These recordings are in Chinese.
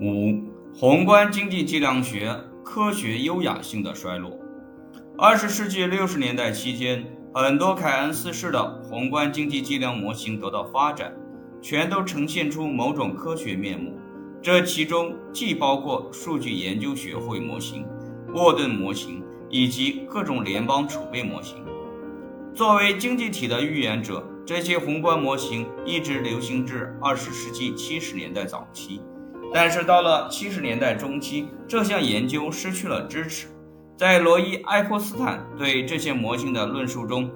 五、宏观经济计量学科学优雅性的衰落。二十世纪六十年代期间，很多凯恩斯式的宏观经济计量模型得到发展，全都呈现出某种科学面目。这其中既包括数据研究学会模型、沃顿模型以及各种联邦储备模型。作为经济体的预言者，这些宏观模型一直流行至二十世纪七十年代早期。但是到了七十年代中期，这项研究失去了支持。在罗伊·艾泼斯坦对这些模型的论述中，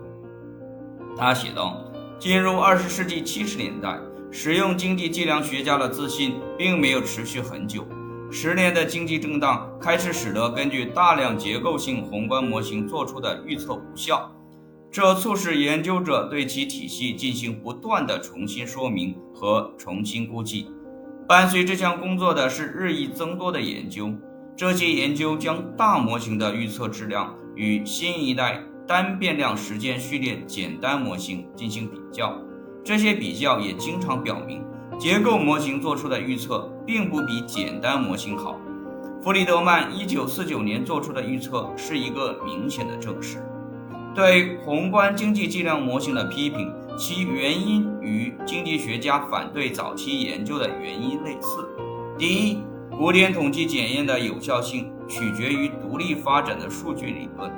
他写道：“进入二十世纪七十年代，使用经济计量学家的自信并没有持续很久。十年的经济震荡开始使得根据大量结构性宏观模型做出的预测无效，这促使研究者对其体系进行不断的重新说明和重新估计。”伴随这项工作的是日益增多的研究，这些研究将大模型的预测质量与新一代单变量时间序列简单模型进行比较。这些比较也经常表明，结构模型做出的预测并不比简单模型好。弗里德曼1949年做出的预测是一个明显的证实。对宏观经济计量模型的批评。其原因与经济学家反对早期研究的原因类似。第一，古典统计检验的有效性取决于独立发展的数据理论。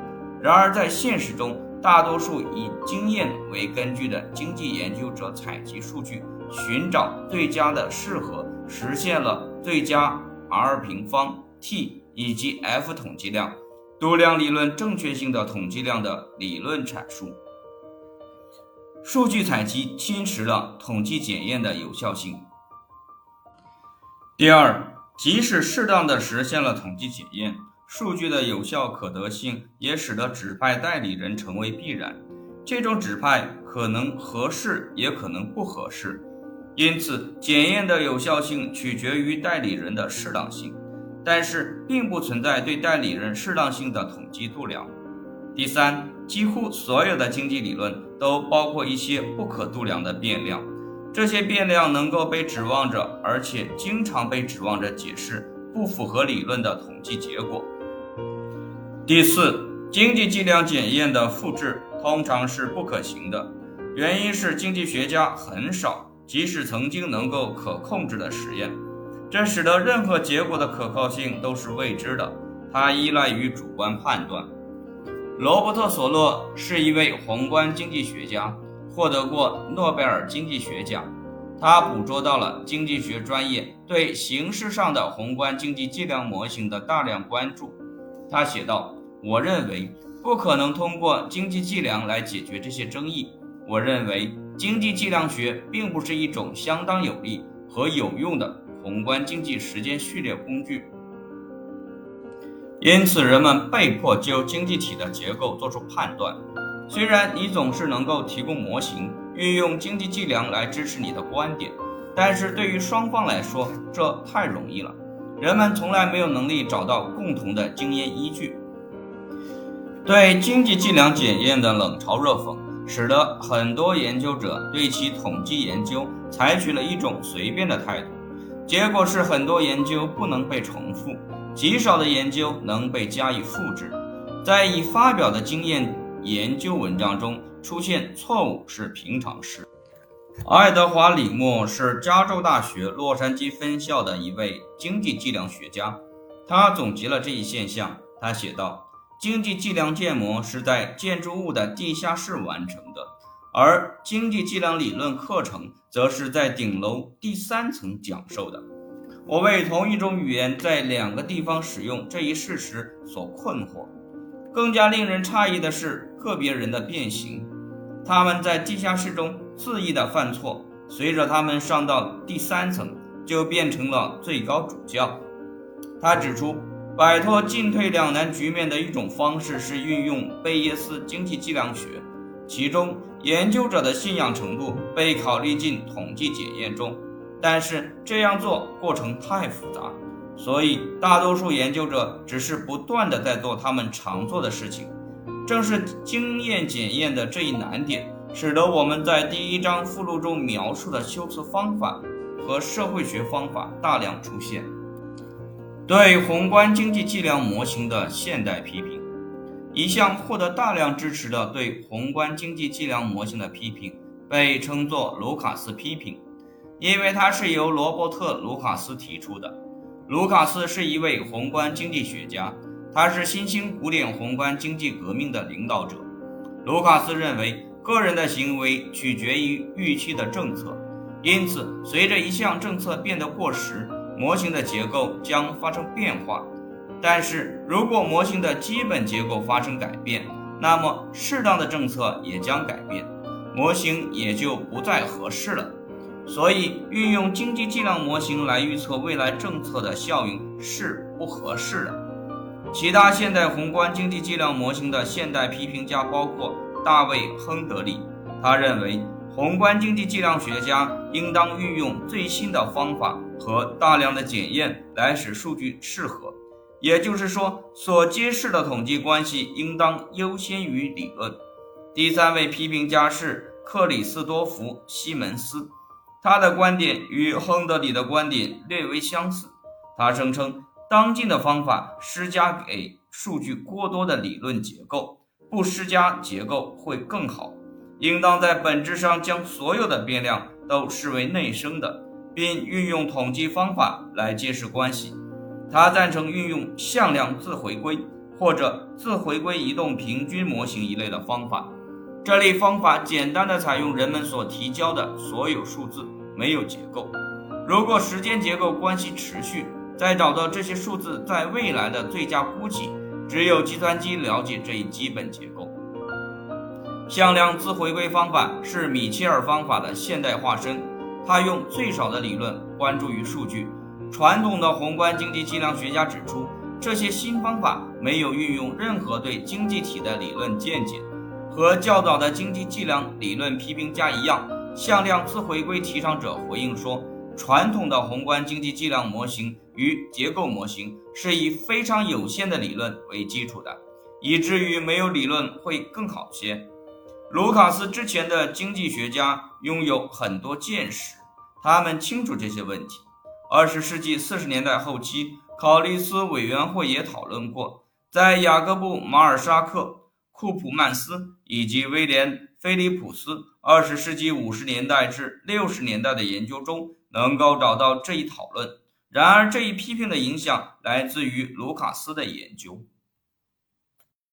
然而，在现实中，大多数以经验为根据的经济研究者采集数据，寻找最佳的适合实现了最佳 R 平方、T 以及 F 统计量度量理论正确性的统计量的理论阐述。数据采集侵蚀了统计检验的有效性。第二，即使适当的实现了统计检验，数据的有效可得性也使得指派代理人成为必然。这种指派可能合适，也可能不合适。因此，检验的有效性取决于代理人的适当性，但是并不存在对代理人适当性的统计度量。第三，几乎所有的经济理论都包括一些不可度量的变量，这些变量能够被指望着，而且经常被指望着解释不符合理论的统计结果。第四，经济计量检验的复制通常是不可行的，原因是经济学家很少，即使曾经能够可控制的实验，这使得任何结果的可靠性都是未知的，它依赖于主观判断。罗伯特·索洛是一位宏观经济学家，获得过诺贝尔经济学奖。他捕捉到了经济学专业对形式上的宏观经济计量模型的大量关注。他写道：“我认为不可能通过经济计量来解决这些争议。我认为经济计量学并不是一种相当有力和有用的宏观经济时间序列工具。”因此，人们被迫就经济体的结构做出判断。虽然你总是能够提供模型，运用经济计量来支持你的观点，但是对于双方来说，这太容易了。人们从来没有能力找到共同的经验依据。对经济计量检验的冷嘲热讽，使得很多研究者对其统计研究采取了一种随便的态度。结果是，很多研究不能被重复。极少的研究能被加以复制，在已发表的经验研究文章中出现错误是平常事。爱德华·里默是加州大学洛杉矶分校的一位经济计量学家，他总结了这一现象。他写道：“经济计量建模是在建筑物的地下室完成的，而经济计量理论课程则是在顶楼第三层讲授的。”我为同一种语言在两个地方使用这一事实所困惑。更加令人诧异的是，个别人的变形，他们在地下室中恣意的犯错，随着他们上到第三层，就变成了最高主教。他指出，摆脱进退两难局面的一种方式是运用贝叶斯经济计量学，其中研究者的信仰程度被考虑进统计检验中。但是这样做过程太复杂，所以大多数研究者只是不断的在做他们常做的事情。正是经验检验的这一难点，使得我们在第一章附录中描述的修辞方法和社会学方法大量出现。对宏观经济计量模型的现代批评，一项获得大量支持的对宏观经济计量模型的批评，被称作卢卡斯批评，因为它是由罗伯特·卢卡斯提出的。卢卡斯是一位宏观经济学家，他是新兴古典宏观经济革命的领导者。卢卡斯认为，个人的行为取决于预期的政策。因此，随着一项政策变得过时，模型的结构将发生变化。但是如果模型的基本结构发生改变，那么适当的政策也将改变，模型也就不再合适了。所以，运用经济计量模型来预测未来政策的效应是不合适的。其他现代宏观经济计量模型的现代批评家包括大卫·亨德利，他认为。宏观经济计量学家应当运用最新的方法和大量的检验来使数据适合，也就是说，所揭示的统计关系应当优先于理论。第三位批评家是克里斯多弗·西门斯，他的观点与亨德里的观点略微相似。他声称，当今的方法施加给数据过多的理论结构，不施加结构会更好。应当在本质上将所有的变量都视为内生的，并运用统计方法来揭示关系。他赞成运用向量自回归或者自回归移动平均模型一类的方法。这类方法简单的采用人们所提交的所有数字，没有结构。如果时间结构关系持续，再找到这些数字在未来的最佳估计，只有计算机了解这一基本结构。向量自回归方法是米切尔方法的现代化身，它用最少的理论关注于数据。传统的宏观经济计量学家指出，这些新方法没有运用任何对经济体的理论见解。和较早的经济计量理论批评家一样，向量自回归提倡者回应说，传统的宏观经济计量模型与结构模型是以非常有限的理论为基础的，以至于没有理论会更好些。卢卡斯之前的经济学家拥有很多见识，他们清楚这些问题。二十世纪四十年代后期，考利斯委员会也讨论过，在雅各布·马尔沙克、库普曼斯以及威廉·菲利普斯二十世纪五十年代至六十年代的研究中，能够找到这一讨论。然而，这一批评的影响来自于卢卡斯的研究。